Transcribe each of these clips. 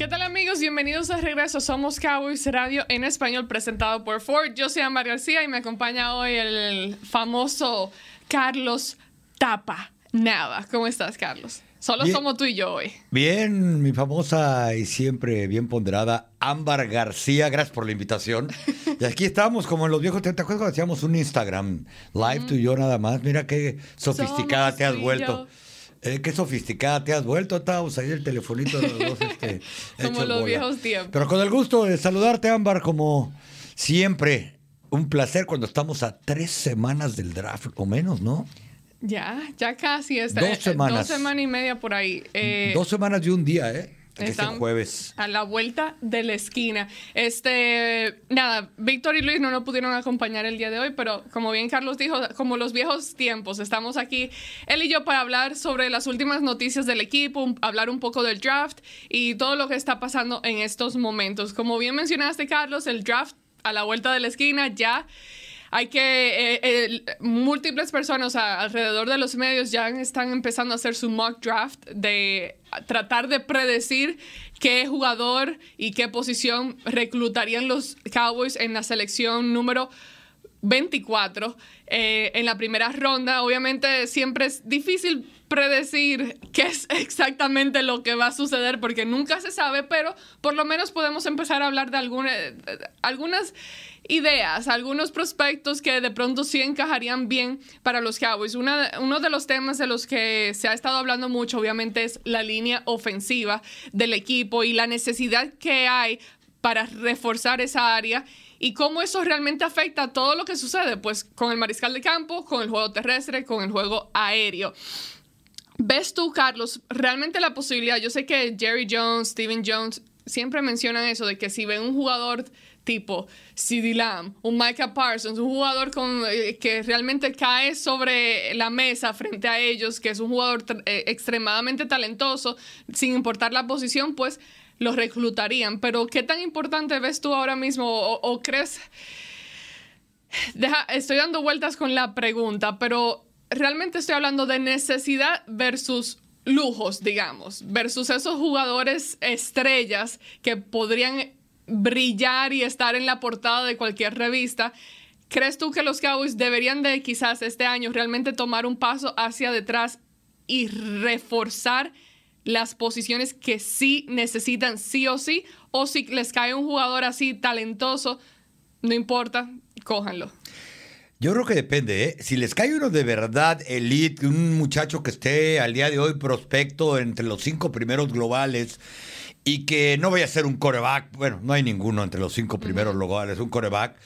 ¿Qué tal amigos? Bienvenidos a regreso. Somos Cowboys Radio en español presentado por Ford. Yo soy Amar García y me acompaña hoy el famoso Carlos Tapa Nada. ¿Cómo estás, Carlos? Solo somos tú y yo hoy. Bien, mi famosa y siempre bien ponderada Ámbar García, gracias por la invitación. Y aquí estamos, como en los viejos, ¿te acuerdas cuando hacíamos un Instagram live tú y yo nada más? Mira qué sofisticada te has vuelto. Eh, qué sofisticada te has vuelto, estábamos ahí el telefonito de los dos. Este, como los viejos tiempos. Pero con el gusto de saludarte, Ámbar, como siempre. Un placer cuando estamos a tres semanas del draft o menos, ¿no? Ya, ya casi está. Dos semanas. Dos semanas y media por ahí. Eh, dos semanas y un día, ¿eh? Están jueves. A la vuelta de la esquina. Este, nada, Víctor y Luis no nos pudieron acompañar el día de hoy, pero como bien Carlos dijo, como los viejos tiempos, estamos aquí él y yo para hablar sobre las últimas noticias del equipo, hablar un poco del draft y todo lo que está pasando en estos momentos. Como bien mencionaste, Carlos, el draft a la vuelta de la esquina ya hay que, eh, eh, múltiples personas alrededor de los medios ya están empezando a hacer su mock draft de tratar de predecir qué jugador y qué posición reclutarían los Cowboys en la selección número 24 eh, en la primera ronda. Obviamente siempre es difícil predecir qué es exactamente lo que va a suceder porque nunca se sabe, pero por lo menos podemos empezar a hablar de algunas ideas, algunos prospectos que de pronto sí encajarían bien para los Cowboys. uno de los temas de los que se ha estado hablando mucho, obviamente, es la línea ofensiva del equipo y la necesidad que hay para reforzar esa área y cómo eso realmente afecta todo lo que sucede, pues con el mariscal de campo, con el juego terrestre, con el juego aéreo. ¿Ves tú, Carlos, realmente la posibilidad? Yo sé que Jerry Jones, Steven Jones siempre mencionan eso de que si ven un jugador tipo CD Lamb, un Micah Parsons, un jugador con, eh, que realmente cae sobre la mesa frente a ellos, que es un jugador eh, extremadamente talentoso, sin importar la posición, pues los reclutarían. Pero ¿qué tan importante ves tú ahora mismo o, crees? Estoy dando vueltas con la pregunta, pero realmente estoy hablando de necesidad versus lujos, digamos, versus esos jugadores estrellas que podrían brillar y estar en la portada de cualquier revista. ¿Crees tú que los Cowboys deberían de quizás este año realmente tomar un paso hacia detrás y reforzar las posiciones que sí necesitan sí o sí, o si les cae un jugador así talentoso, no importa, cójanlo. Yo creo que depende, ¿eh? Si les cae uno de verdad elite, un muchacho que esté al día de hoy prospecto entre los cinco primeros globales y que no vaya a ser un coreback, bueno, no hay ninguno entre los cinco primeros globales, un coreback,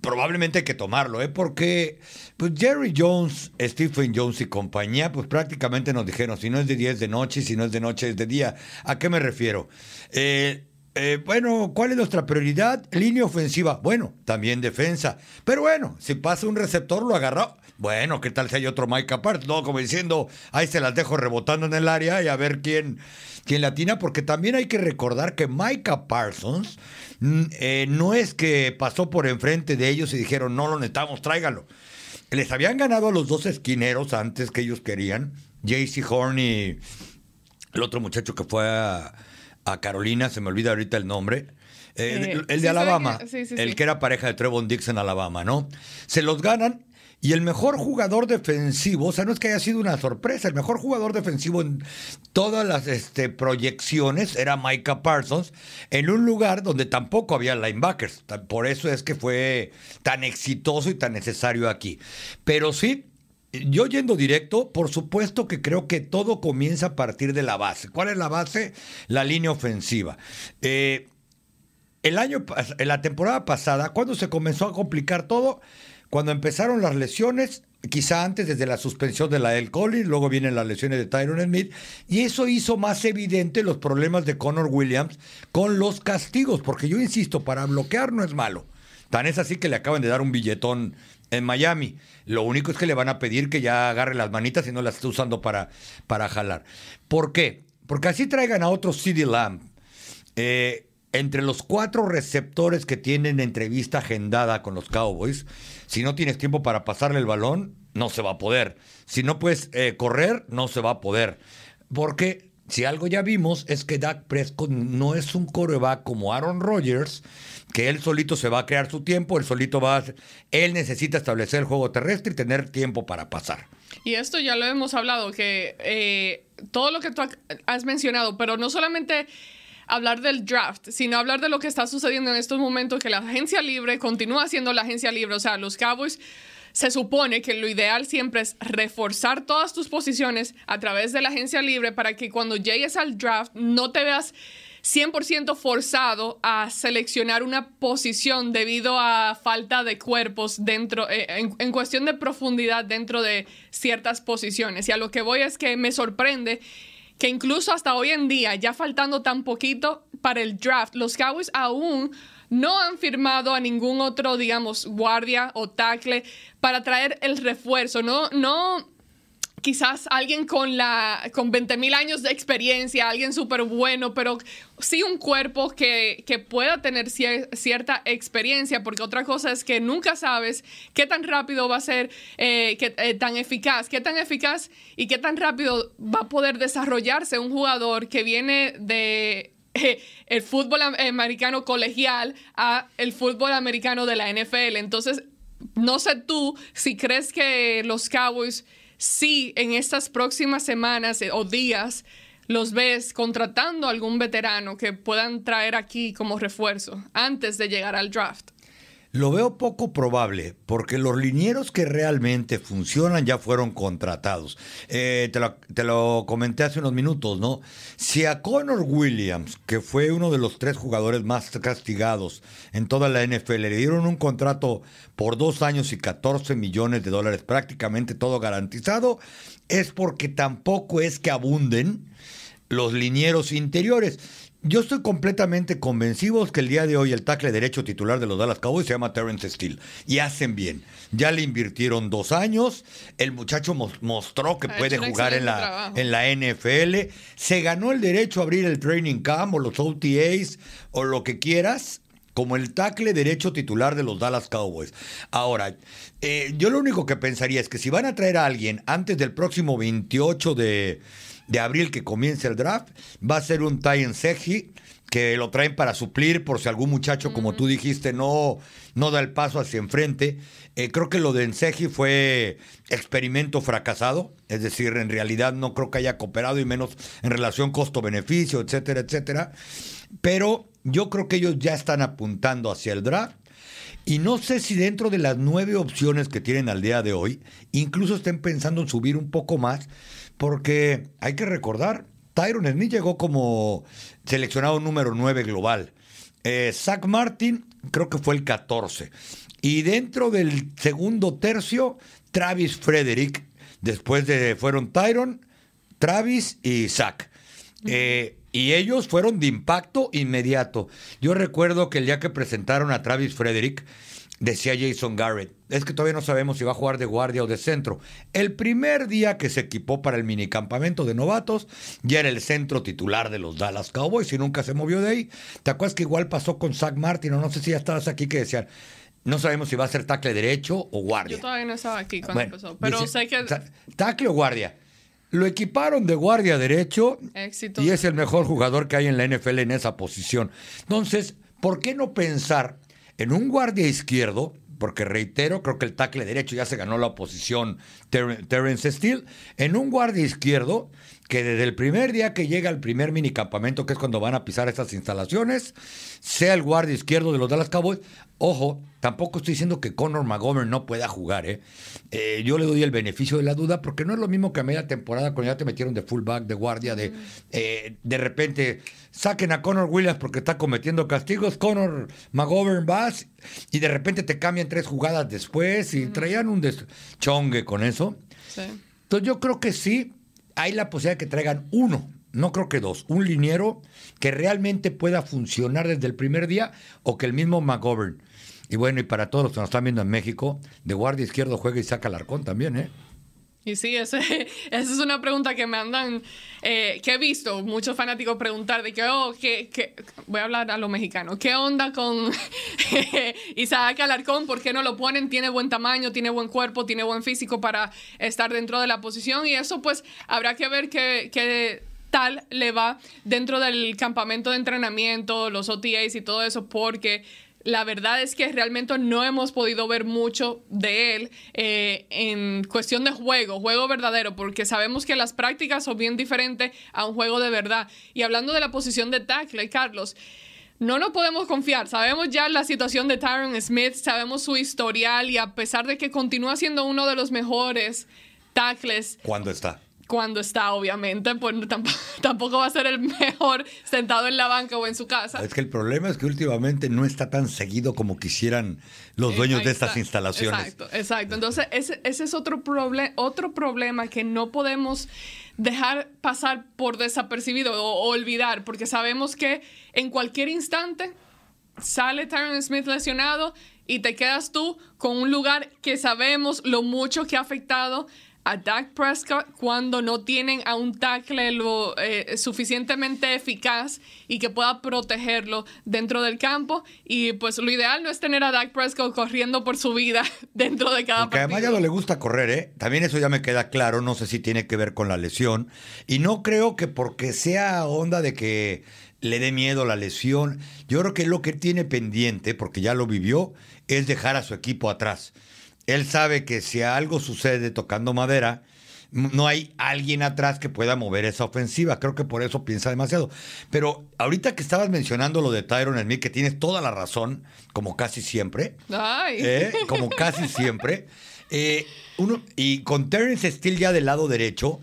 probablemente hay que tomarlo, ¿eh? Porque pues Jerry Jones, Stephen Jones y compañía, pues prácticamente nos dijeron, si no es de día es de noche, si no es de noche es de día. ¿A qué me refiero? Eh, eh, bueno, ¿cuál es nuestra prioridad? Línea ofensiva. Bueno, también defensa. Pero bueno, si pasa un receptor, lo agarró. Bueno, ¿qué tal si hay otro Mike apart? No, como diciendo, ahí se las dejo rebotando en el área y a ver quién, quién latina, porque también hay que recordar que Micah Parsons mm, eh, no es que pasó por enfrente de ellos y dijeron, no lo necesitamos, tráigalo. Les habían ganado a los dos esquineros antes que ellos querían, JC Horn y el otro muchacho que fue a, Carolina, se me olvida ahorita el nombre. Eh, eh, el, de Alabama, el que era pareja de Trevon Dix en Alabama, ¿no? Se los ganan y el mejor jugador defensivo, o sea, no es que haya sido una sorpresa, el mejor jugador defensivo en todas las este, proyecciones era Micah Parsons, en un lugar donde tampoco había linebackers. Por eso es que fue tan exitoso y tan necesario aquí. Pero sí, yo yendo directo, por supuesto que creo que todo comienza a partir de la base. ¿Cuál es la base? La línea ofensiva. Eh, el año, la temporada pasada, cuando se comenzó a complicar todo, cuando empezaron las lesiones quizá antes desde la suspensión de la El Collins, luego vienen las lesiones de Tyron Smith, y eso hizo más evidente los problemas de Connor Williams con los castigos, porque yo insisto, para bloquear no es malo. Tan es así que le acaban de dar un billetón en Miami. Lo único es que le van a pedir que ya agarre las manitas y no las esté usando para, para jalar. ¿Por qué? Porque así traigan a otro CD Lamb. Eh, entre los cuatro receptores que tienen entrevista agendada con los Cowboys, si no tienes tiempo para pasarle el balón, no se va a poder. Si no puedes eh, correr, no se va a poder. Porque si algo ya vimos es que Dak Prescott no es un coreback como Aaron Rodgers, que él solito se va a crear su tiempo, él solito va a... Él necesita establecer el juego terrestre y tener tiempo para pasar. Y esto ya lo hemos hablado, que eh, todo lo que tú has mencionado, pero no solamente hablar del draft, sino hablar de lo que está sucediendo en estos momentos, que la agencia libre continúa siendo la agencia libre, o sea, los Cowboys se supone que lo ideal siempre es reforzar todas tus posiciones a través de la agencia libre para que cuando llegues al draft no te veas 100% forzado a seleccionar una posición debido a falta de cuerpos dentro, eh, en, en, cuestión de profundidad dentro de ciertas posiciones. Y a lo que voy es que me sorprende que incluso hasta hoy en día, ya faltando tan poquito para el draft, los Cowboys aún no han firmado a ningún otro, digamos, guardia o tackle para traer el refuerzo. No, no quizás alguien con, la, con 20 mil años de experiencia, alguien súper bueno, pero sí un cuerpo que, que pueda tener cierta experiencia, porque otra cosa es que nunca sabes qué tan rápido va a ser, eh, qué, eh, tan eficaz, qué tan eficaz y qué tan rápido va a poder desarrollarse un jugador que viene de eh, el fútbol americano colegial a el fútbol americano de la NFL. Entonces, no sé tú si crees que los Cowboys si en estas próximas semanas eh, o días los ves contratando a algún veterano que puedan traer aquí como refuerzo antes de llegar al draft. Lo veo poco probable, porque los linieros que realmente funcionan ya fueron contratados. Eh, te, lo, te, lo, comenté hace unos minutos, ¿no? Si a Connor Williams, que fue uno de los tres jugadores más castigados en toda la NFL, le dieron un contrato por dos años y 14 millones de dólares, prácticamente todo garantizado, es porque tampoco es que abunden los linieros interiores. Yo estoy completamente convencido que el día de hoy el tackle derecho titular de los Dallas Cowboys se llama Terrence Steele. Y hacen bien. Ya le invirtieron dos años. El muchacho mostró que puede jugar en la, en la NFL. Se ganó el derecho a abrir el training camp o los OTAs o lo que quieras como el tackle derecho titular de los Dallas Cowboys. Ahora, eh, yo lo único que pensaría es que si van a traer a alguien antes del próximo 28 de de abril que comience el draft, va a ser un Tyen Seji que lo traen para suplir por si algún muchacho, como tú dijiste, no, no da el paso hacia enfrente. Eh, creo que lo de Ensegi fue experimento fracasado, es decir, en realidad no creo que haya cooperado y menos en relación costo-beneficio, etcétera, etcétera. Pero yo creo que ellos ya están apuntando hacia el draft. Y no sé si dentro de las nueve opciones que tienen al día de hoy, incluso estén pensando en subir un poco más, porque hay que recordar, Tyron Smith llegó como seleccionado número 9 global. Eh, Zach Martin creo que fue el 14. Y dentro del segundo tercio, Travis Frederick. Después de fueron Tyron, Travis y Zach. Eh, y ellos fueron de impacto inmediato. Yo recuerdo que el día que presentaron a Travis Frederick, decía Jason Garrett, es que todavía no sabemos si va a jugar de guardia o de centro. El primer día que se equipó para el minicampamento de novatos, ya era el centro titular de los Dallas Cowboys y nunca se movió de ahí. ¿Te acuerdas que igual pasó con Zach Martin o no sé si ya estabas aquí que decían, no sabemos si va a ser tackle derecho o guardia? Yo todavía no estaba aquí cuando empezó, pero sé que... Tackle o guardia. Lo equiparon de guardia derecho Éxito. y es el mejor jugador que hay en la NFL en esa posición. Entonces, ¿por qué no pensar en un guardia izquierdo, porque reitero, creo que el tackle derecho ya se ganó la oposición Terence Steele, en un guardia izquierdo que desde el primer día que llega al primer minicampamento, que es cuando van a pisar estas instalaciones, sea el guardia izquierdo de los Dallas Cowboys. Ojo, tampoco estoy diciendo que Conor McGovern no pueda jugar, ¿eh? ¿eh? Yo le doy el beneficio de la duda porque no es lo mismo que a media temporada cuando ya te metieron de fullback, de guardia, de eh, de repente saquen a Conor Williams porque está cometiendo castigos, Conor McGovern vas y de repente te cambian tres jugadas después y traían un chongue con eso. Entonces yo creo que sí, hay la posibilidad de que traigan uno, no creo que dos, un liniero que realmente pueda funcionar desde el primer día o que el mismo McGovern. Y bueno, y para todos los que nos están viendo en México, de guardia izquierdo juega y saca el arcón también, ¿eh? Y sí, esa es una pregunta que me andan, eh, que he visto muchos fanáticos preguntar de que, oh, que, voy a hablar a lo mexicano, ¿qué onda con Isaac Alarcón? ¿Por qué no lo ponen? Tiene buen tamaño, tiene buen cuerpo, tiene buen físico para estar dentro de la posición y eso pues habrá que ver qué, tal le va dentro del campamento de entrenamiento, los OTAs y todo eso, porque la verdad es que realmente no hemos podido ver mucho de él eh, en cuestión de juego, juego verdadero, porque sabemos que las prácticas son bien diferentes a un juego de verdad. Y hablando de la posición de tackle, Carlos, no nos podemos confiar. Sabemos ya la situación de Tyron Smith, sabemos su historial y a pesar de que continúa siendo uno de los mejores tackles. ¿Cuándo está? Cuando está, obviamente, pues tampoco, va a ser el mejor sentado en la banca o en su casa. Es que el problema es que últimamente no está tan seguido como quisieran los dueños de estas instalaciones. Exacto, exacto. Entonces, ese, es otro, otro problema que no podemos dejar pasar por desapercibido o, olvidar, porque sabemos que en cualquier instante sale Tyron Smith lesionado y te quedas tú con un lugar que sabemos lo mucho que ha afectado a Dak Prescott cuando no tienen a un tackle lo, eh, suficientemente eficaz y que pueda protegerlo dentro del campo. Y pues lo ideal no es tener a Dak Prescott corriendo por su vida dentro de cada Porque además ya no le gusta correr, ¿eh? También eso ya me queda claro. No sé si tiene que ver con la lesión. Y no creo que porque sea onda de que le dé miedo la lesión. Yo creo que lo que tiene pendiente, porque ya lo vivió, es dejar a su equipo atrás. Él sabe que si algo sucede tocando madera, no hay alguien atrás que pueda mover esa ofensiva. Creo que por eso piensa demasiado. Pero ahorita que estabas mencionando lo de Tyron Smith, que tienes toda la razón, como casi siempre. ¿eh? como casi siempre. Eh, uno, y con Terrence Steele ya del lado derecho,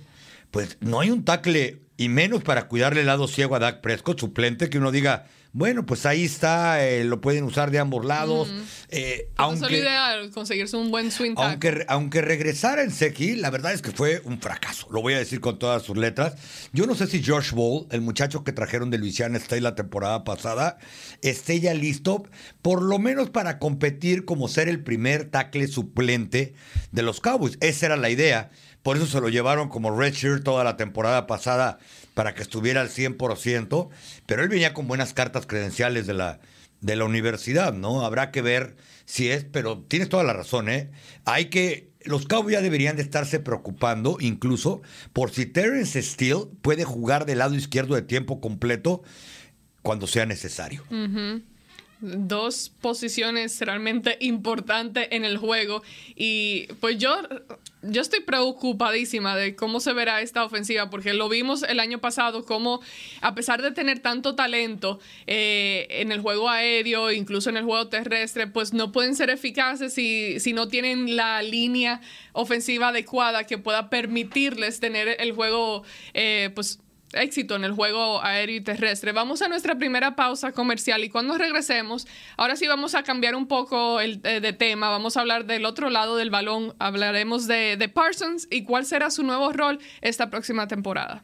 pues no hay un tackle, y menos para cuidarle el lado ciego a Dak Prescott, suplente, que uno diga, bueno, pues ahí está, eh, lo pueden usar de ambos lados. Eh, aunque, ideal, conseguirse un buen swing aunque, aunque regresara en Seki, la verdad es que fue un fracaso. Lo voy a decir con todas sus letras. Yo no sé si Josh Ball, el muchacho que trajeron de Louisiana State la temporada pasada, esté ya listo, por lo menos para competir como ser el primer tackle suplente de los Cowboys. Esa era la idea. Por eso se lo llevaron como redshirt toda la temporada pasada para que estuviera al 100%, pero él venía con buenas cartas credenciales de la, de la universidad, ¿no? Habrá que ver si es, pero tienes toda la razón, ¿eh? Hay que, los Cowboys ya deberían de estarse preocupando incluso por si Terrence Steele puede jugar del lado izquierdo de tiempo completo cuando sea necesario dos posiciones realmente importantes en el juego. Y pues yo, yo estoy preocupadísima de cómo se verá esta ofensiva, porque lo vimos el año pasado, como a pesar de tener tanto talento eh, en el juego aéreo, incluso en el juego terrestre, pues no pueden ser eficaces si, si no tienen la línea ofensiva adecuada que pueda permitirles tener el juego, eh, pues éxito en el juego aéreo y terrestre. Vamos a nuestra primera pausa comercial y cuando regresemos, ahora sí vamos a cambiar un poco el, eh, de tema, vamos a hablar del otro lado del balón, hablaremos de, de Parsons y cuál será su nuevo rol esta próxima temporada.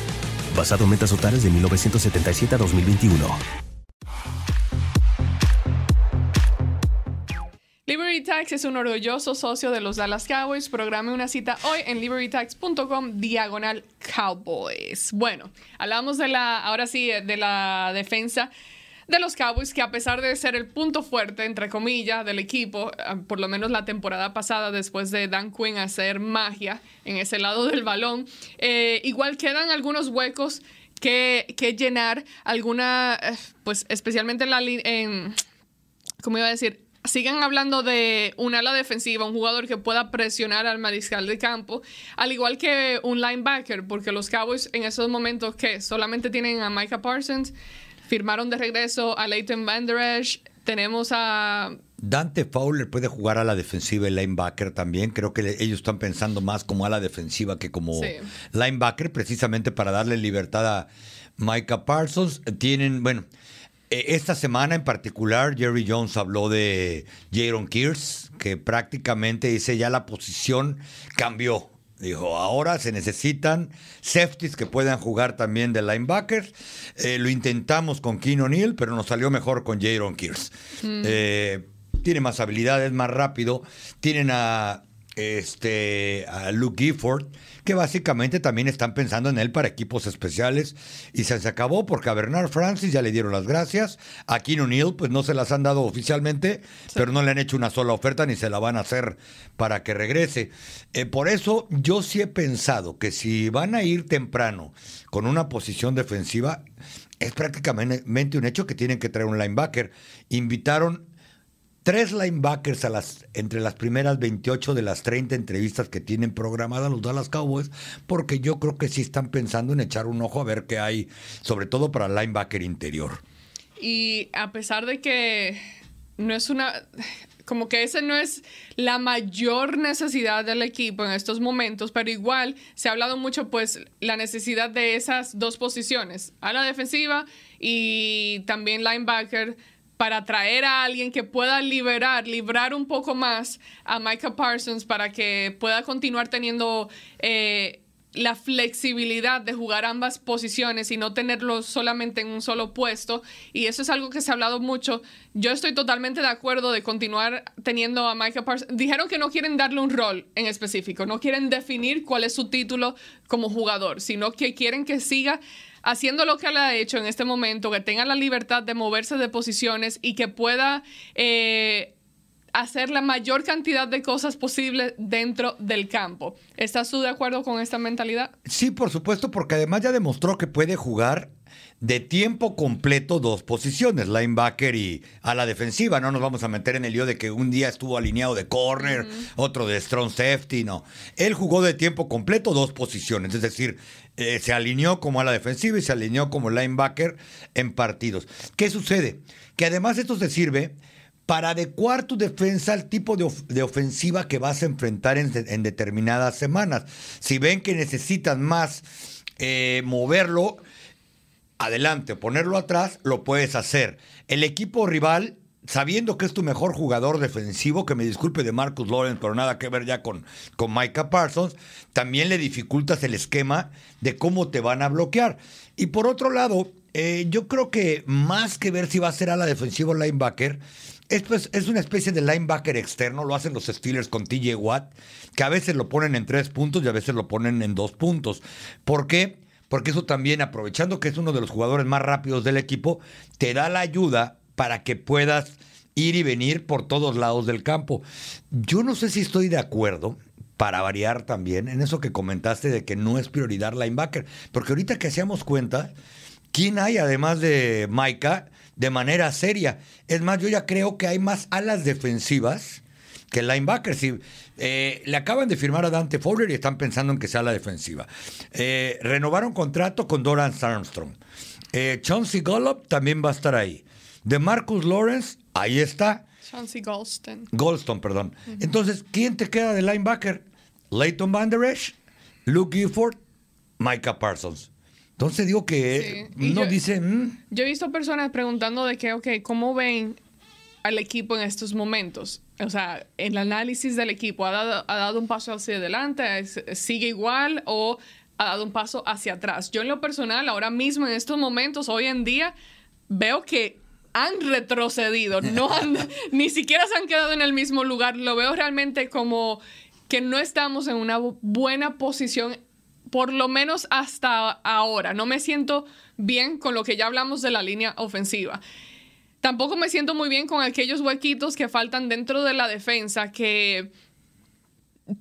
basado en metas totales de 1977 a 2021. Liberty Tax es un orgulloso socio de los Dallas Cowboys. Programe una cita hoy en libertytax.com diagonal Cowboys. Bueno, hablamos de la, ahora sí, de la defensa de los Cowboys, que a pesar de ser el punto fuerte, entre comillas, del equipo, ah, por lo menos la temporada pasada, después de Dan Quinn hacer magia en ese lado del balón, eh, igual quedan algunos huecos que, que llenar, alguna, eh, pues especialmente en la en, ¿cómo iba a decir? Sigan hablando de un ala defensiva, un jugador que pueda presionar al mariscal de campo, al igual que un linebacker, porque los Cowboys en esos momentos que solamente tienen a Micah Parsons, Firmaron de regreso a Leighton Van Der Esch. Tenemos a Dante Fowler puede jugar a la defensiva y linebacker también. Creo que ellos están pensando más como a la defensiva que como linebacker, precisamente para darle libertad a Micah Parsons. Tienen, bueno, e, esta semana en particular, Jerry Jones habló de Jaron Kears, que prácticamente dice ya la posición cambió. Dijo, ahora se necesitan safeties que puedan jugar también de linebackers. Eh, lo intentamos con Keen O'Neill, pero nos salió mejor con Jaron Kears. Mm. Eh, tiene más habilidades, más rápido. Tienen a este, a Luke Gifford, que básicamente también están pensando en él para equipos especiales. Y se, acabó porque a Bernard Francis ya le dieron las gracias. A Keen O'Neill, pues no se las han dado oficialmente, pero no le han hecho una sola oferta ni se la van a hacer para que regrese. Eh, por eso yo sí he pensado que si van a ir temprano con una posición defensiva, es prácticamente un hecho que tienen que traer un linebacker. Invitaron tres linebackers a las, entre las primeras 28 de las 30 entrevistas que tienen programadas los Dallas Cowboys, porque yo creo que sí están pensando en echar un ojo a ver qué hay, sobre todo para linebacker interior. Y a pesar de que no es una, como que esa no es la mayor necesidad del equipo en estos momentos, pero igual se ha hablado mucho pues la necesidad de esas dos posiciones, a la defensiva y también linebacker para traer a alguien que pueda liberar, librar un poco más a Micah Parsons para que pueda continuar teniendo eh, la flexibilidad de jugar ambas posiciones y no tenerlo solamente en un solo puesto. Y eso es algo que se ha hablado mucho. Yo estoy totalmente de acuerdo de continuar teniendo a Micah Parsons. Dijeron que no quieren darle un rol en específico, no quieren definir cuál es su título como jugador, sino que quieren que siga haciendo lo que él ha hecho en este momento, que tenga la libertad de moverse de posiciones y que pueda eh, hacer la mayor cantidad de cosas posibles dentro del campo. ¿Estás tú de acuerdo con esta mentalidad? Sí, por supuesto, porque además ya demostró que puede jugar de tiempo completo dos posiciones, linebacker y a la defensiva. No nos vamos a meter en el lío de que un día estuvo alineado de corner, otro de strong safety, no. Él jugó de tiempo completo dos posiciones, es decir, eh, se alineó como a la defensiva y se alineó como linebacker en partidos. ¿Qué sucede? Que además esto se sirve para adecuar tu defensa al tipo de, ofensiva que vas a enfrentar en, determinadas semanas. Si ven que necesitan más eh, moverlo, adelante, ponerlo atrás, lo puedes hacer. El equipo rival, sabiendo que es tu mejor jugador defensivo, que me disculpe de Marcus Lawrence, pero nada que ver ya con, con Micah Parsons, también le dificultas el esquema de cómo te van a bloquear. Y por otro lado, eh, yo creo que más que ver si va a ser a la defensiva o linebacker, es, es, una especie de linebacker externo, lo hacen los Steelers con TJ Watt, que a veces lo ponen en tres puntos y a veces lo ponen en dos puntos. ¿Por qué? porque eso también, aprovechando que es uno de los jugadores más rápidos del equipo, te da la ayuda para que puedas ir y venir por todos lados del campo. Yo no sé si estoy de acuerdo, para variar también, en eso que comentaste de que no es prioridad linebacker, porque ahorita que hacíamos cuenta, ¿quién hay además de Maika de manera seria? Es más, yo ya creo que hay más alas defensivas que linebackers. Eh, le acaban de firmar a Dante Fowler y están pensando en que sea la defensiva. Eh, renovaron contrato con Doran Armstrong. Eh, Chauncey Gollop también va a estar ahí. De Marcus Lawrence, ahí está. Chauncey Golston. Golston, perdón. Entonces, ¿quién te queda de linebacker? Leighton Van Der Esch, Luke Gifford, Micah Parsons. Entonces digo que Sí. No yo- dice... mm, Yo he visto personas preguntando de que, ok, ¿cómo ven al equipo en estos momentos? O sea, el análisis del equipo, ¿ha dado, ha dado un paso hacia adelante? ¿Es- ¿Sigue igual o ha dado un paso hacia atrás? Yo en lo personal, ahora mismo, en estos momentos, hoy en día, veo que han retrocedido, no han, ni siquiera se han quedado en el mismo lugar. Lo veo realmente como que no estamos en una bu- buena posición por lo menos hasta ahora. No me siento bien con lo que ya hablamos de la línea ofensiva. Tampoco me siento muy bien con aquellos huequitos que faltan dentro de la defensa que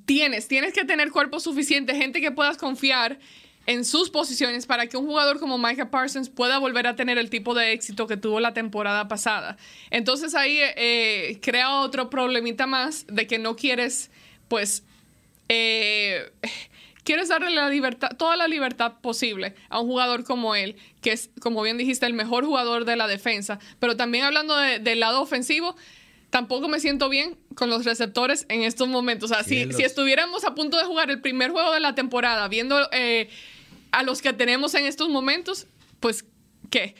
tienes, tienes que tener cuerpo suficiente, gente que puedas confiar en sus posiciones para que un jugador como Micah Parsons pueda volver a tener el tipo de éxito que tuvo la temporada pasada. Entonces ahí eh, crea otro problemita más de que no quieres, pues, eh, quieres darle la libertad, toda la libertad posible a un jugador como él, que es, como bien dijiste, el mejor jugador de la defensa. Pero también hablando de- del lado ofensivo, tampoco me siento bien con los receptores en estos momentos. O sea, si estuviéramos a punto de jugar el primer juego de la temporada, viendo eh, a los que tenemos en estos momentos, pues, ¿qué?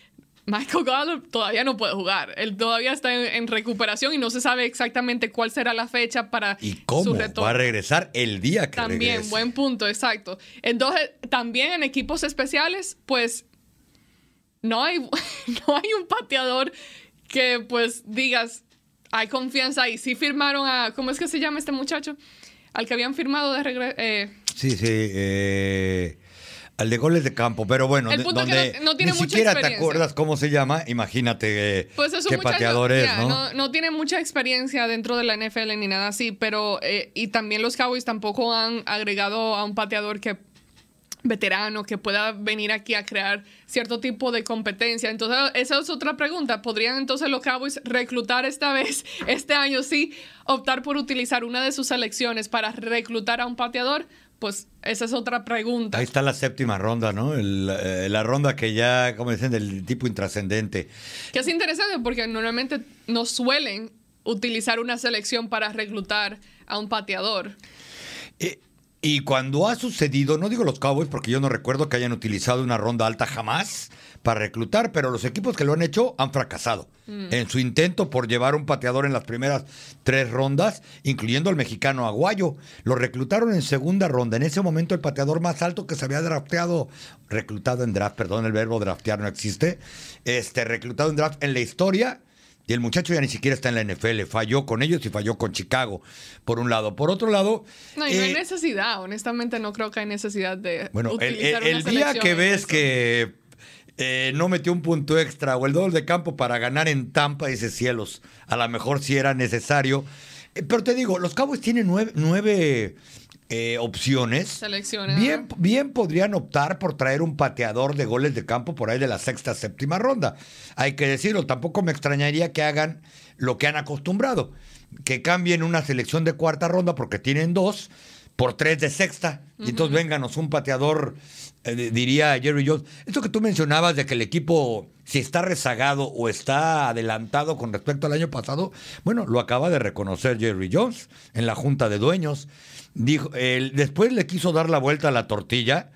Michael Gallup todavía no puede jugar. Él todavía está en, en recuperación y no se sabe exactamente cuál será la fecha para ¿Y su cómo? retorno. Va a regresar el día que También, regrese. buen punto, exacto. Entonces, también en equipos especiales, pues no hay, no hay un pateador que pues digas, hay confianza ahí. Sí firmaron a, ¿cómo es que se llama este muchacho? Al que habían firmado de regreso. Sí, sí. eh, al de goles de campo, pero bueno, El de- punto es que donde no- no tiene ni mucha siquiera te acuerdas cómo se llama, imagínate Pues qué pateador es. ¿no? no tiene mucha experiencia dentro de la NFL ni nada así, pero eh, y también los Cowboys tampoco han agregado a un pateador que veterano que pueda venir aquí a crear cierto tipo de competencia. Entonces, esa es otra pregunta. ¿Podrían entonces los Cowboys reclutar esta vez, este año sí, optar por utilizar una de sus selecciones para reclutar a un pateador? Pues esa es otra pregunta. Ahí está la séptima ronda, ¿no? El, eh, la ronda que ya, como dicen, del tipo intrascendente. Que es interesante porque normalmente no suelen utilizar una selección para reclutar a un pateador. Eh, y cuando ha sucedido, no digo los Cowboys porque yo no recuerdo que hayan utilizado una ronda alta jamás para reclutar, pero los equipos que lo han hecho han fracasado en su intento por llevar un pateador en las primeras tres rondas, incluyendo al mexicano Aguayo. Lo reclutaron en segunda ronda. En ese momento el pateador más alto que se había drafteado, reclutado en draft, perdón, el verbo draftear no existe, este, reclutado en draft en la historia. Y el muchacho ya ni siquiera está en la NFL, falló con ellos y falló con Chicago, por un lado. Por otro lado... No, y no hay eh, necesidad. Honestamente, no creo que hay necesidad de bueno, el, el- una día que ves eso. que eh, no metió un punto extra o el doble de campo para ganar en Tampa, dices cielos, a lo mejor sí era necesario. Eh, pero te digo, los Cowboys tienen nueve, nueve, eh, opciones. Bien, bien podrían optar por traer un pateador de goles de campo por ahí de la sexta, séptima ronda. Hay que decirlo, tampoco me extrañaría que hagan lo que han acostumbrado, que cambien una selección de cuarta ronda porque tienen dos por tres de sexta. Y entonces vénganos un pateador, eh, diría Jerry Jones. Esto que tú mencionabas de que el equipo, si está rezagado o está adelantado con respecto al año pasado, bueno, lo acaba de reconocer Jerry Jones en la junta de dueños. Dijo, él- después le quiso dar la vuelta a la tortilla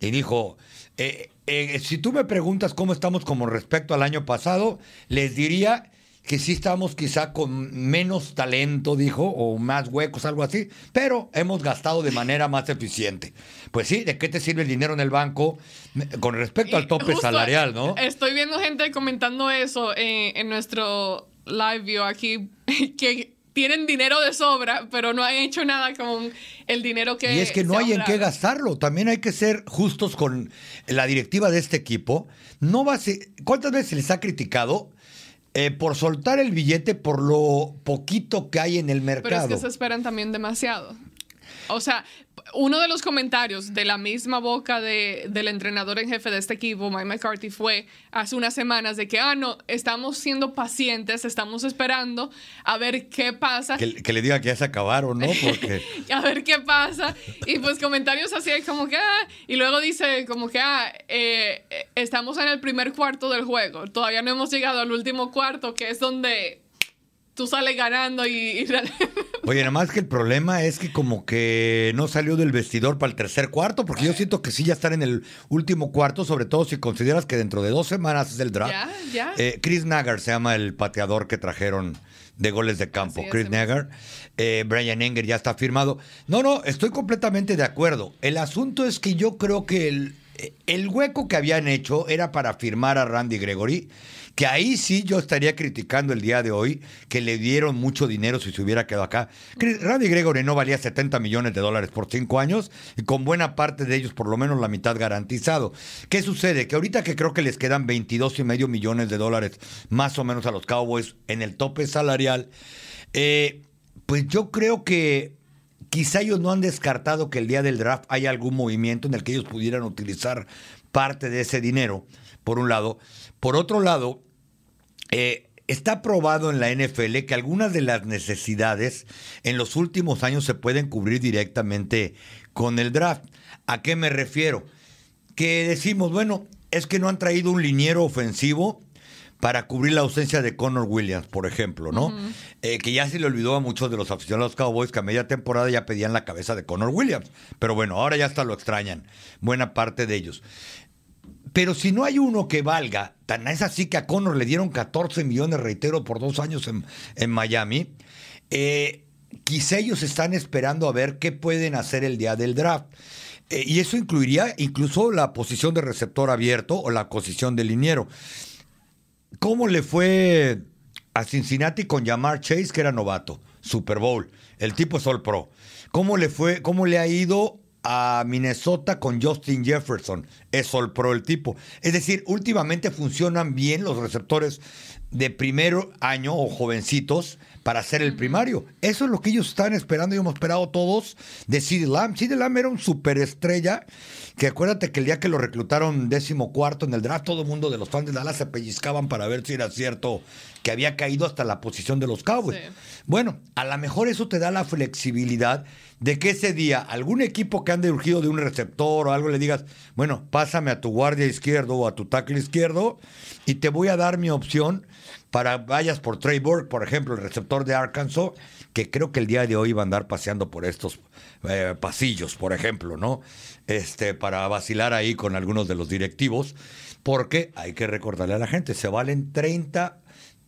y dijo, eh, eh, si tú me preguntas cómo estamos como respecto al año pasado, les diría que sí estamos quizá con menos talento, dijo, o más huecos, algo así, pero hemos gastado de manera más eficiente. Pues sí, ¿de qué te sirve el dinero en el banco Me- con respecto al Y tope justo salarial, no? Estoy viendo gente comentando eso en, en nuestro live view aquí, que tienen dinero de sobra, pero no han hecho nada con el dinero que... Y es que no hay en qué gastarlo. También hay que ser justos con la directiva de este equipo. No va a ¿Cuántas veces les ha criticado? Eh, por soltar el billete por lo poquito que hay en el mercado. Pero es que se esperan también demasiado. O sea, uno de los comentarios de la misma boca de, del entrenador en jefe de este equipo, Mike McCarthy, fue hace unas semanas de que, ah, no, estamos siendo pacientes, estamos esperando a ver qué pasa. Que, le diga que ya se acabaron, ¿no? Porque... a ver qué pasa. Y pues comentarios así como que, ah, y luego dice como que, ah, eh, estamos en el primer cuarto del juego, todavía no hemos llegado al último cuarto, que es donde tú sales ganando y... Oye, nada más que el problema es que como que no salió del vestidor para el tercer cuarto, porque yo siento que sí ya están en el último cuarto, sobre todo si consideras que dentro de dos semanas es el draft. Ya, ya. Eh, Chris Nagar se llama el pateador que trajeron de goles de campo. Chris Nagar. Eh, Brian Enger ya está firmado. No, no, estoy completamente de acuerdo. El asunto es que yo creo que el, el hueco que habían hecho era para firmar a Randy Gregory que ahí sí yo estaría criticando el día de hoy que le dieron mucho dinero si se hubiera quedado acá. Randy Gregory no valía 70 millones de dólares por cinco años y con buena parte de ellos por lo menos la mitad garantizado. ¿Qué sucede? Que ahorita que creo que les quedan 22 y medio millones de dólares más o menos a los Cowboys en el tope salarial, eh, pues yo creo que quizá ellos no han descartado que el día del draft haya algún movimiento en el que ellos pudieran utilizar parte de ese dinero, por un lado. Por otro lado, eh, está probado en la NFL que algunas de las necesidades en los últimos años se pueden cubrir directamente con el draft. ¿A qué me refiero? Que decimos, bueno, es que no han traído un liniero ofensivo para cubrir la ausencia de Connor Williams, por ejemplo, ¿no? Eh, que ya se le olvidó a muchos de los aficionados Cowboys que a media temporada ya pedían la cabeza de Connor Williams. Pero bueno, ahora ya hasta lo extrañan, buena parte de ellos. Pero si no hay uno que valga, tan es así que a Connor le dieron 14 millones, reitero, por dos años en, Miami, eh, quizá ellos están esperando a ver qué pueden hacer el día del draft. Eh, y eso incluiría incluso la posición de receptor abierto o la posición de liniero. ¿Cómo le fue a Cincinnati con Jamar Chase, que era novato? Super Bowl. El tipo es All Pro. ¿Cómo le fue, cómo le ha ido a Minnesota con Justin Jefferson. Es All Pro el tipo. Es decir, últimamente funcionan bien los receptores de primer año o jovencitos para hacer el primario. Eso es lo que ellos están esperando y hemos esperado todos de Sid Lamb. Sid Lamb era un superestrella que acuérdate que el día que lo reclutaron décimo cuarto en el draft, todo el mundo de los fans de Dallas se pellizcaban para ver si era cierto que había caído hasta la posición de los Cowboys. Bueno, a lo mejor eso te da la flexibilidad de que ese día algún equipo que ande urgido de un receptor o algo le digas, bueno, pásame a tu guardia izquierdo o a tu tackle izquierdo y te voy a dar mi opción para vayas por Trey Burke, por ejemplo, el receptor de Arkansas, que creo que el día de hoy va a andar paseando por estos eh, pasillos, por ejemplo, ¿no? Este, para vacilar ahí con algunos de los directivos, porque hay que recordarle a la gente, se valen 30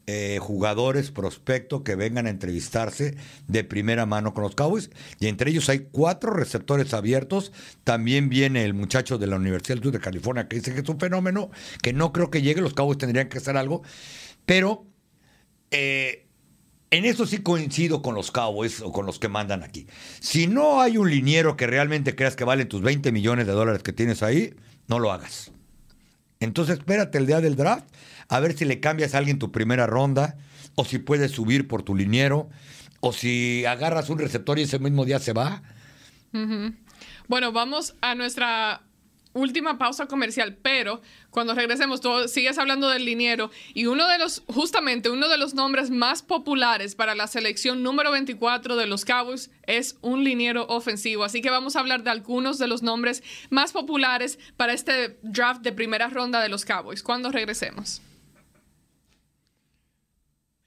eh, jugadores prospectos que vengan a entrevistarse de primera mano con los Cowboys. Y entre ellos hay cuatro receptores abiertos. También viene el muchacho de la Universidad del Sur de California que dice que es un fenómeno, que no creo que llegue. Los Cowboys tendrían que hacer algo. Pero eh, en eso sí coincido con los Cowboys o con los que mandan aquí. Si no hay un liniero que realmente creas que vale tus 20 millones de dólares que tienes ahí, no lo hagas. Entonces espérate el día del draft a ver si le cambias a alguien tu primera ronda, o si puedes subir por tu liniero, o si agarras un receptor y ese mismo día se va. Bueno, vamos a nuestra última pausa comercial, pero cuando regresemos, tú sigues hablando del liniero y uno de los, justamente uno de los nombres más populares para la selección número 24 de los Cowboys es un liniero ofensivo. Así que vamos a hablar de algunos de los nombres más populares para este draft de primera ronda de los Cowboys cuando regresemos.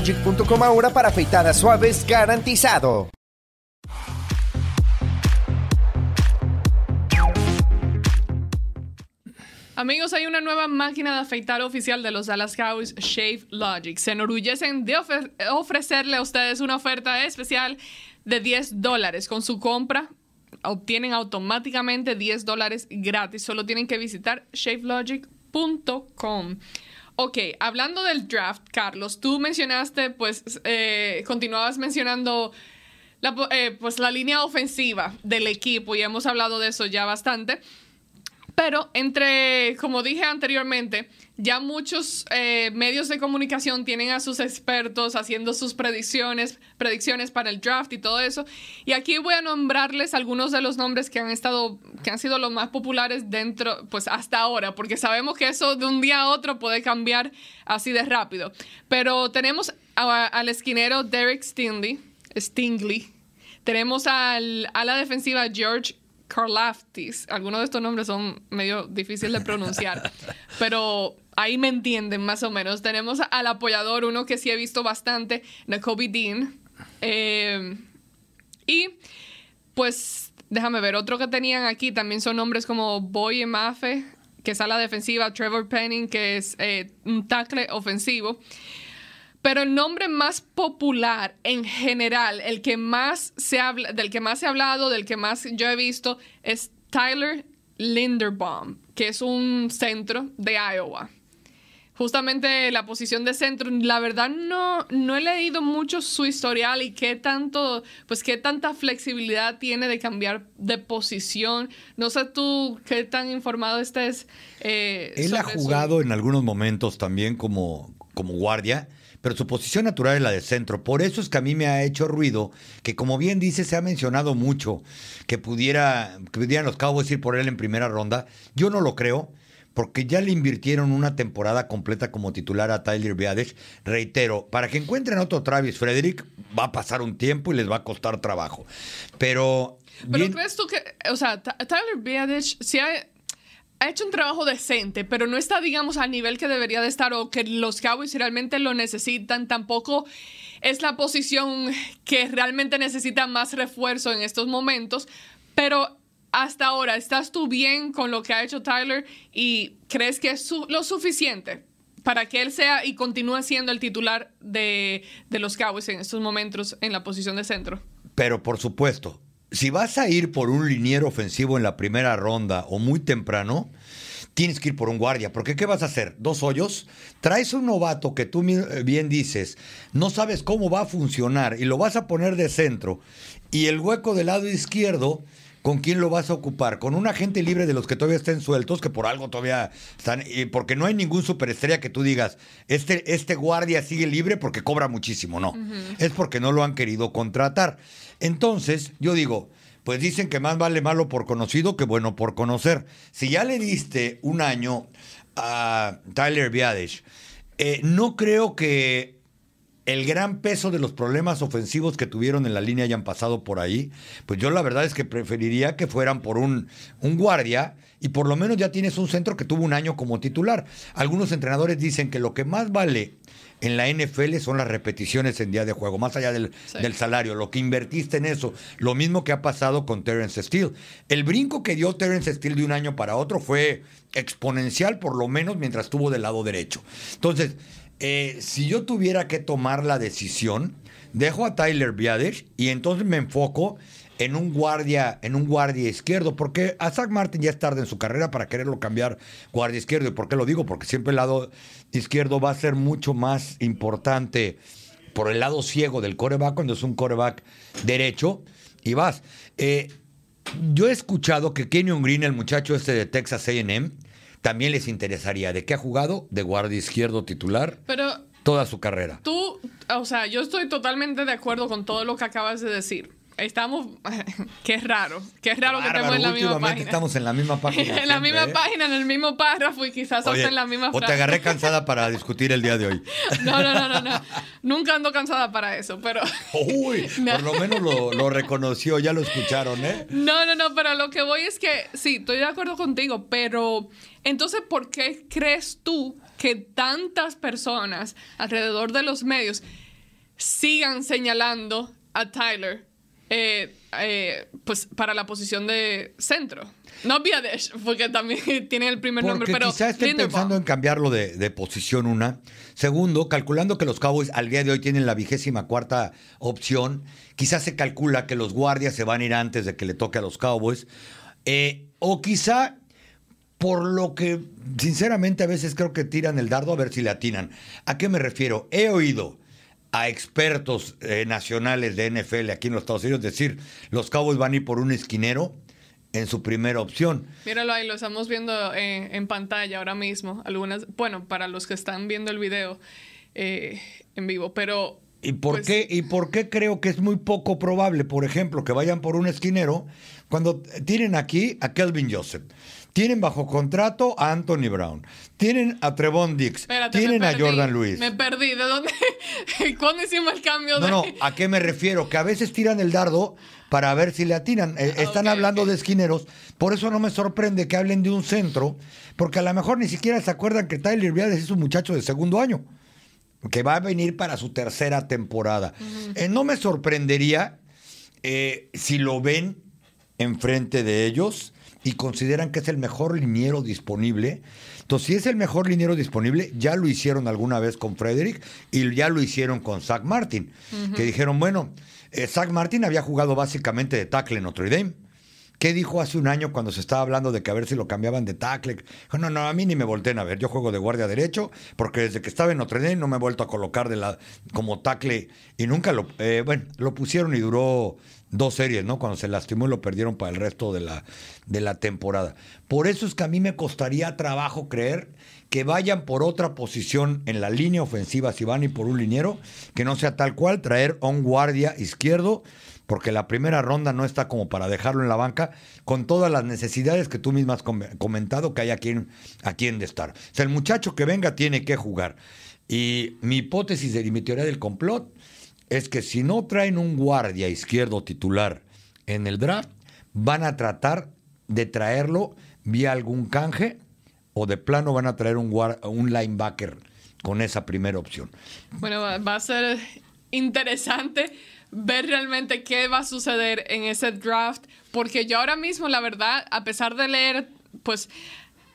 shavelogic.com ahora para afeitadas suaves garantizado. Amigos, hay una nueva máquina de afeitar oficial de los Dallas Cowboys, Shave Logic. Se enorgullecen de ofre- ofrecerle a ustedes una oferta especial de 10 dólares. Con su compra, obtienen automáticamente 10 dólares gratis. Solo tienen que visitar shavelogic.com. Ok, hablando del draft, Carlos, tú mencionaste, pues, eh, continuabas mencionando la, eh, pues, la línea ofensiva del equipo y hemos hablado de eso ya bastante. Pero entre, como dije anteriormente, ya muchos eh, medios de comunicación tienen a sus expertos haciendo sus predicciones, predicciones para el draft y todo eso. Y aquí voy a nombrarles algunos de los nombres que han estado, que han sido los más populares dentro, pues hasta ahora, porque sabemos que eso de un día a otro puede cambiar así de rápido. Pero tenemos a- al esquinero Derek Stingley, Stingley. Tenemos al, a la defensiva George Karlaftis. Algunos de estos nombres son medio difíciles de pronunciar, pero ahí me entienden más o menos. Tenemos al apoyador, uno que sí he visto bastante, Nakobe Dean. Eh, y pues déjame ver, otro que tenían aquí también son nombres como Boy Mafe, que es a la defensiva, Trevor Penning, que es eh, un tackle ofensivo. Pero el nombre más popular en general, el que más se habla, del que más se ha hablado, del que más yo he visto, es Tyler Linderbaum, que es un centro de Iowa. Justamente la posición de centro, la verdad no, no he leído mucho su historial y qué tanto, pues qué tanta flexibilidad tiene de cambiar de posición. No sé tú qué tan informado estés. eh, Él ha su- jugado en algunos momentos también como, como guardia, pero su posición natural es la de centro. Por eso es que a mí me ha hecho ruido que, como bien dice, se ha mencionado mucho que pudiera que pudieran los Cowboys ir por él en primera ronda. Yo no lo creo. Porque ya le invirtieron una temporada completa como titular a Tyler Biadasz. Reitero, para que encuentren otro Travis Frederick, va a pasar un tiempo y les va a costar trabajo. Pero. Pero bien- crees tú que, o sea, Tyler Biadasz sí ha, ha hecho un trabajo decente, pero no está, digamos, al nivel que debería de estar o que los Cowboys realmente lo necesitan. Tampoco es la posición que realmente necesita más refuerzo en estos momentos, pero hasta ahora, ¿estás tú bien con lo que ha hecho Tyler y crees que es su- lo suficiente para que él sea y continúe siendo el titular de, de los Cowboys en estos momentos en la posición de centro? Pero por supuesto, si vas a ir por un liniero ofensivo en la primera ronda o muy temprano, tienes que ir por un guardia. Porque ¿qué vas a hacer? ¿Dos hoyos? Traes un novato que tú eh, bien dices, no sabes cómo va a funcionar y lo vas a poner de centro. Y el hueco del lado izquierdo, ¿con quién lo vas a ocupar? Con un agente libre de los que todavía estén sueltos, que por algo todavía están... y porque no hay ningún superestrella que tú digas, este, este guardia sigue libre porque cobra muchísimo. No, es porque no lo han querido contratar. Entonces, yo digo, pues dicen que más vale malo por conocido que bueno por conocer. Si ya le diste un año a Tyler Biadasz, eh, no creo que el gran peso de los problemas ofensivos que tuvieron en la línea hayan pasado por ahí, pues yo la verdad es que preferiría que fueran por un guardia y por lo menos ya tienes un centro que tuvo un año como titular. Algunos entrenadores dicen que lo que más vale en la NFL son las repeticiones en día de juego, más allá del, del, salario, lo que invertiste en eso. Lo mismo que ha pasado con Terence Steele. El brinco que dio Terence Steele de un año para otro fue exponencial, por lo menos mientras estuvo del lado derecho. Entonces, eh, si yo tuviera que tomar la decisión, dejo a Tyler Biadasz y entonces me enfoco en un guardia, en un guardia izquierdo, porque a Zach Martin ya es tarde en su carrera para quererlo cambiar guardia izquierdo. ¿Y por qué lo digo? Porque siempre el lado izquierdo va a ser mucho más importante por el lado ciego del coreback cuando es un coreback derecho y vas. Eh, yo he escuchado que Kenyon Green, el muchacho este de Texas AM, también les interesaría. ¿De qué ha jugado? De guardia izquierdo titular. Pero toda su carrera. Tú, o sea, yo estoy totalmente de acuerdo con todo lo que acabas de decir. Estamos, qué raro, qué raro que estemos en la misma página. estamos en la misma página. en la misma ¿eh? página, en el mismo párrafo y quizás hasta en la misma frase. O te agarré cansada para discutir el día de hoy. no, no, no, no, no. Nunca ando cansada para eso, pero... Uy, por lo menos lo, lo, reconoció, ya lo escucharon, ¿eh? No, no, no, pero lo que voy es que, sí, estoy de acuerdo contigo, pero entonces, ¿por qué crees tú que tantas personas alrededor de los medios sigan señalando a Tyler eh, eh, pues para la posición de centro. No Biadesh, porque también tiene el primer nombre, pero quizá estén pensando en cambiarlo de, de, posición una. Segundo, calculando que los Cowboys al día de hoy tienen la vigésima cuarta opción, quizás se calcula que los guardias se van a ir antes de que le toque a los Cowboys. Eh, o quizá por lo que sinceramente a veces creo que tiran el dardo a ver si le atinan. ¿A qué me refiero? He oído a expertos eh, nacionales de NFL aquí en los Estados Unidos decir, los Cowboys van a ir por un esquinero en su primera opción. Míralo ahí, lo estamos viendo en, pantalla ahora mismo. Algunas, bueno, para los que están viendo el video eh, en vivo, pero... ¿Y por, pues qué, ¿Y por qué creo que es muy poco probable, por ejemplo, que vayan por un esquinero cuando tienen aquí a Kelvin Joseph? Tienen bajo contrato a Anthony Brown. Tienen a Trevon Dix. tienen a Jordan Lewis. Me perdí. ¿De dónde? ¿Cuándo hicimos el cambio? No, no. ¿A qué me refiero? Que a veces tiran el dardo para ver si le atinan. Eh, están hablando de esquineros. Por eso no me sorprende que hablen de un centro, porque a lo mejor ni siquiera se acuerdan que Tyler Viades es un muchacho de segundo año, que va a venir para su tercera temporada. Eh, no me sorprendería eh, si lo ven enfrente de ellos y consideran que es el mejor liniero disponible. Entonces, si es el mejor liniero disponible, ya lo hicieron alguna vez con Frederick y ya lo hicieron con Zach Martin, que dijeron, bueno, eh, Zach Martin había jugado básicamente de tackle en Notre Dame. ¿Qué dijo hace un año cuando se estaba hablando de que a ver si lo cambiaban de tackle? no, no, a mí ni me volteen a ver. Yo juego de guardia derecho porque desde que estaba en Notre Dame no me he vuelto a colocar de la, como tackle y nunca lo, eh, bueno, lo pusieron y duró dos series, ¿no? Cuando se lastimó y lo perdieron para el resto de la, de la temporada. Por eso es que a mí me costaría trabajo creer que vayan por otra posición en la línea ofensiva si van y por un liniero, que no sea tal cual traer a un guardia izquierdo, porque la primera ronda no está como para dejarlo en la banca, con todas las necesidades que tú misma has comentado que hay aquí en, aquí en de estar. O sea, el muchacho que venga tiene que jugar. Y mi hipótesis de mi teoría del complot es que si no traen un guardia izquierdo titular en el draft, van a tratar de traerlo vía algún canje o de plano van a traer un, un linebacker con esa primera opción. Bueno, va a ser interesante ver realmente qué va a suceder en ese draft, porque yo ahora mismo, la verdad, a pesar de leer, pues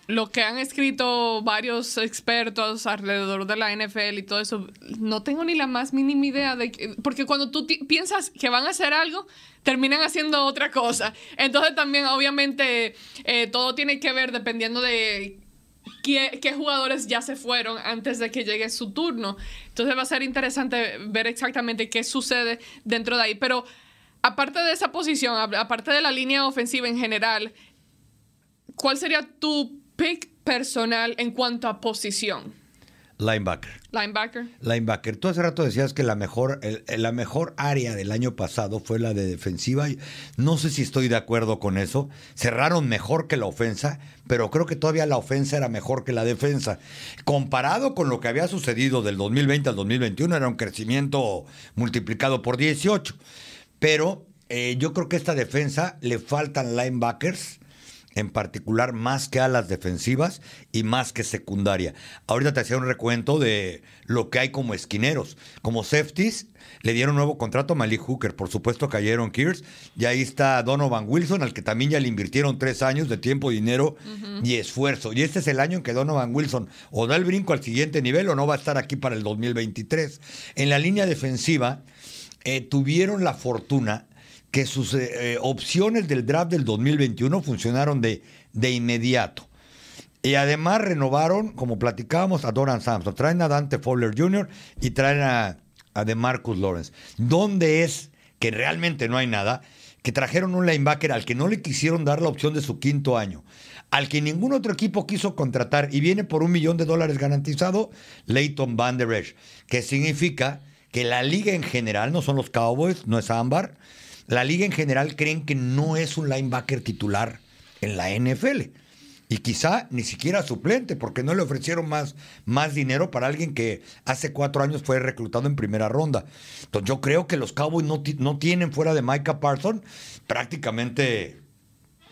lo que han escrito varios expertos alrededor de la NFL y todo eso, no tengo ni la más mínima idea de que, porque cuando tú piensas que van a hacer algo, terminan haciendo otra cosa. Entonces también obviamente eh, todo tiene que ver dependiendo de qué, qué, jugadores ya se fueron antes de que llegue su turno. Entonces va a ser interesante ver exactamente qué sucede dentro de ahí. Pero aparte de esa posición, aparte de la línea ofensiva en general, ¿cuál sería tu pick personal en cuanto a posición? Linebacker. Linebacker. Linebacker. Tú hace rato decías que la mejor, el- la mejor área del año pasado fue la de defensiva. No sé si estoy de acuerdo con eso. Cerraron mejor que la ofensa, pero creo que todavía la ofensa era mejor que la defensa. Comparado con lo que había sucedido del 2020 al 2021, era un crecimiento multiplicado por 18. Pero eh, yo creo que a esta defensa le faltan linebackers en particular más que a las defensivas y más que secundaria. Ahorita te hacía un recuento de lo que hay como esquineros. Como safeties, le dieron nuevo contrato a Malik Hooker. Por supuesto cayeron Kears. Y ahí está Donovan Wilson, al que también ya le invirtieron tres años de tiempo, dinero y esfuerzo. Y este es el año en que Donovan Wilson o da el brinco al siguiente nivel o no va a estar aquí para el 2023. En la línea defensiva, eh, tuvieron la fortuna que sus eh, eh, opciones del draft del 2021 funcionaron de, de inmediato. Y además renovaron, como platicábamos, a Doran Sampson. Traen a Dante Fowler Jr. y traen a, a DeMarcus Lawrence. ¿Dónde es que realmente no hay nada? Que trajeron un linebacker al que no le quisieron dar la opción de su quinto año, al que ningún otro equipo quiso contratar y viene por un millón de dólares garantizado, Leighton Van Der Esch, que significa que la liga en general, no son los Cowboys, no es Ámbar, la liga en general creen que no es un linebacker titular en la NFL. Y quizá ni siquiera suplente, porque no le ofrecieron más, más dinero para alguien que hace cuatro años fue reclutado en primera ronda. Entonces yo creo que los Cowboys no, no tienen fuera de Micah Parsons prácticamente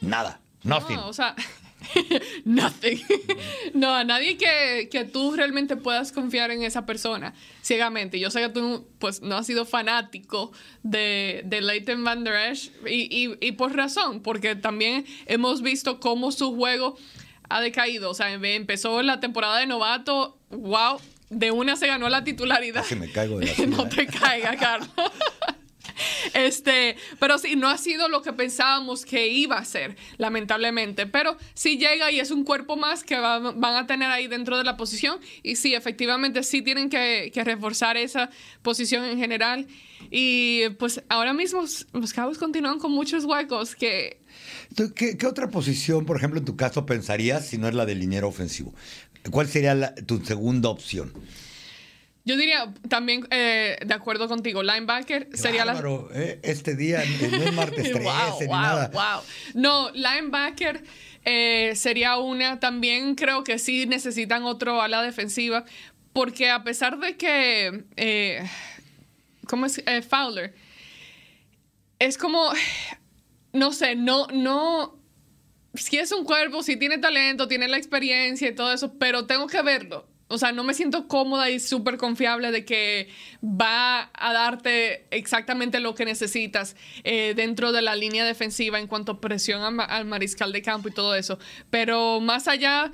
nada. Nothing. No, o sea, nothing. no, a nadie que, que tú realmente puedas confiar en esa persona ciegamente. Yo sé que tú pues no has sido fanático de, de Leighton Van Der Esch y, y, y por razón, porque también hemos visto cómo su juego ha decaído. O sea, empezó la temporada de novato, wow, de una se ganó la titularidad. Casi me caigo de la no te caiga, Carlos. Este, pero sí, no ha sido lo que pensábamos que iba a ser, lamentablemente. Pero sí llega y es un cuerpo más que va- van a tener ahí dentro de la posición. Y sí, efectivamente, sí tienen que, reforzar esa posición en general. Y pues ahora mismo los Cowboys continúan con muchos huecos que ¿Tú ¿Qué, otra posición, por ejemplo, en tu caso pensarías si no es la del liniero ofensivo? ¿Cuál sería tu segunda opción? Yo diría también, eh, de acuerdo contigo, linebacker sería la... Bárbaro, ¿eh? Este día eh, no es martes 13 wow, ni wow, nada. wow. No, linebacker eh, sería una. También creo que sí necesitan otro a la defensiva. Porque a pesar de que. ¿Cómo es? Fowler. Es como. No sé, no, no. Si es un cuerpo, si tiene talento, tiene la experiencia y todo eso, pero tengo que verlo. O sea, no me siento cómoda y súper confiable de que va a darte exactamente lo que necesitas eh, dentro de la línea defensiva en cuanto a presión al, ma- al mariscal de campo y todo eso. Pero más allá,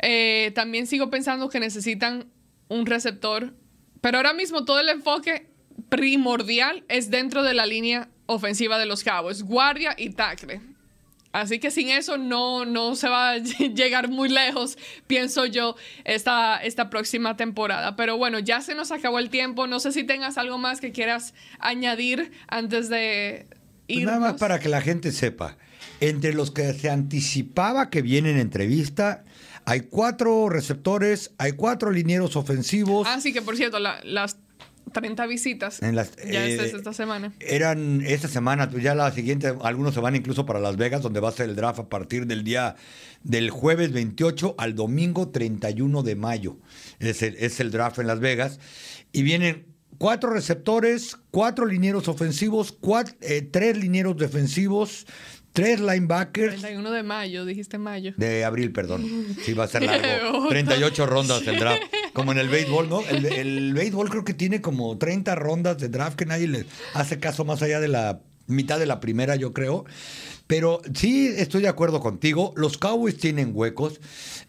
eh, también sigo pensando que necesitan un receptor. Pero ahora mismo todo el enfoque primordial es dentro de la línea ofensiva de los Cowboys, guardia y tackle. Así que sin eso no, no se va a llegar muy lejos, pienso yo, esta, esta próxima temporada. Pero bueno, ya se nos acabó el tiempo. No sé si tengas algo más que quieras añadir antes de Pues irnos. nada más para que la gente sepa. Entre los que se anticipaba que vienen en entrevista, hay cuatro receptores, hay cuatro linieros ofensivos. Ah, sí, que por cierto, la- las 30 visitas En las- ya esta eh, es esta semana. Eran esta semana, ya la siguiente, algunos se van incluso para Las Vegas, donde va a ser el draft a partir del día del jueves 28 al domingo 31 de mayo. Es el, es el draft en Las Vegas. Y vienen cuatro receptores, cuatro linieros ofensivos, eh, tres linieros defensivos, tres linebackers. 31 de mayo, dijiste mayo. De abril, perdón. Sí, va a ser largo. Otra. 38 rondas el draft. Como en el béisbol, ¿no? El, el béisbol creo que tiene como 30 rondas de draft que nadie le hace caso más allá de la mitad de la primera, yo creo. Pero sí estoy de acuerdo contigo. Los Cowboys tienen huecos.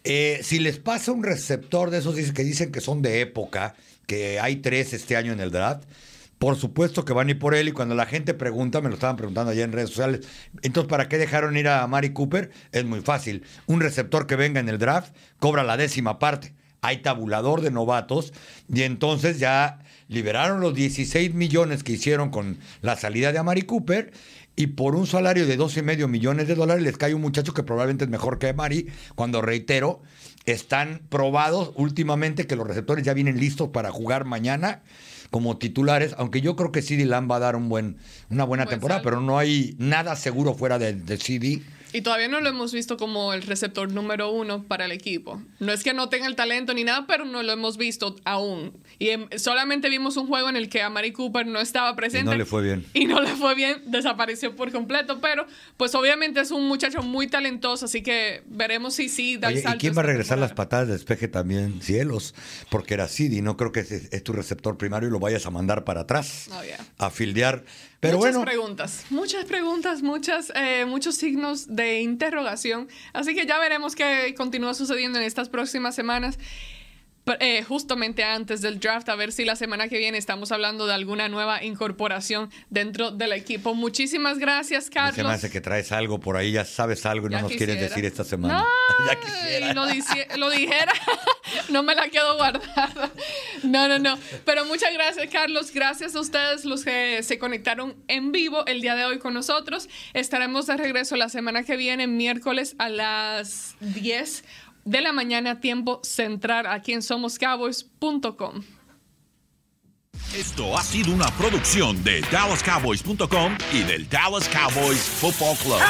Eh, si les pasa un receptor de esos que dicen que son de época, que hay tres este año en el draft, por supuesto que van a ir por él y cuando la gente pregunta, me lo estaban preguntando allá en redes sociales, entonces ¿para qué dejaron ir a Mari Cooper? Es muy fácil. Un receptor que venga en el draft cobra la décima parte. hay tabulador de novatos y entonces ya liberaron los 16 millones que hicieron con la salida de Amari Cooper y por un salario de 12 y medio millones de dólares les cae un muchacho que probablemente es mejor que Amari, cuando reitero, están probados últimamente que los receptores ya vienen listos para jugar mañana como titulares, aunque yo creo que CD Lamb va a dar un buen, una buena Buen temporada, pero no hay nada seguro fuera de, de CD. Y todavía no lo hemos visto como el receptor número uno para el equipo. No es que no tenga el talento ni nada, pero no lo hemos visto aún. Y em, solamente vimos un juego en el que Amari Cooper no estaba presente. no le fue bien. Y no le fue bien, desapareció por completo. Pero, pues obviamente es un muchacho muy talentoso, así que veremos si sí da el Oye, ¿y salto quién va a regresar las patadas de despeje también? Cielos, porque era CD, no creo que es, es tu receptor primario y lo vayas a mandar para atrás Oh, yeah. a fildear. Pero muchas bueno, preguntas, muchas preguntas, muchas, eh, muchos signos de interrogación. Así que ya veremos qué continúa sucediendo en estas próximas semanas. Eh, justamente antes del draft, a ver si la semana que viene estamos hablando de alguna nueva incorporación dentro del equipo. Muchísimas gracias, se me Carlos. hace que traes algo por ahí, ya sabes algo y no Ya nos quieres decir esta semana. No, ya quisiera. y lo, lo dijera, no me la quedo guardada. No, no, no. Pero muchas gracias, Carlos. Gracias a ustedes los que se conectaron en vivo el día de hoy con nosotros. Estaremos de regreso la semana que viene, miércoles a las 10 de la mañana, tiempo central, aquí en somoscowboys.com. Esto ha sido una producción de DallasCowboys.com y del Dallas Cowboys Football Club.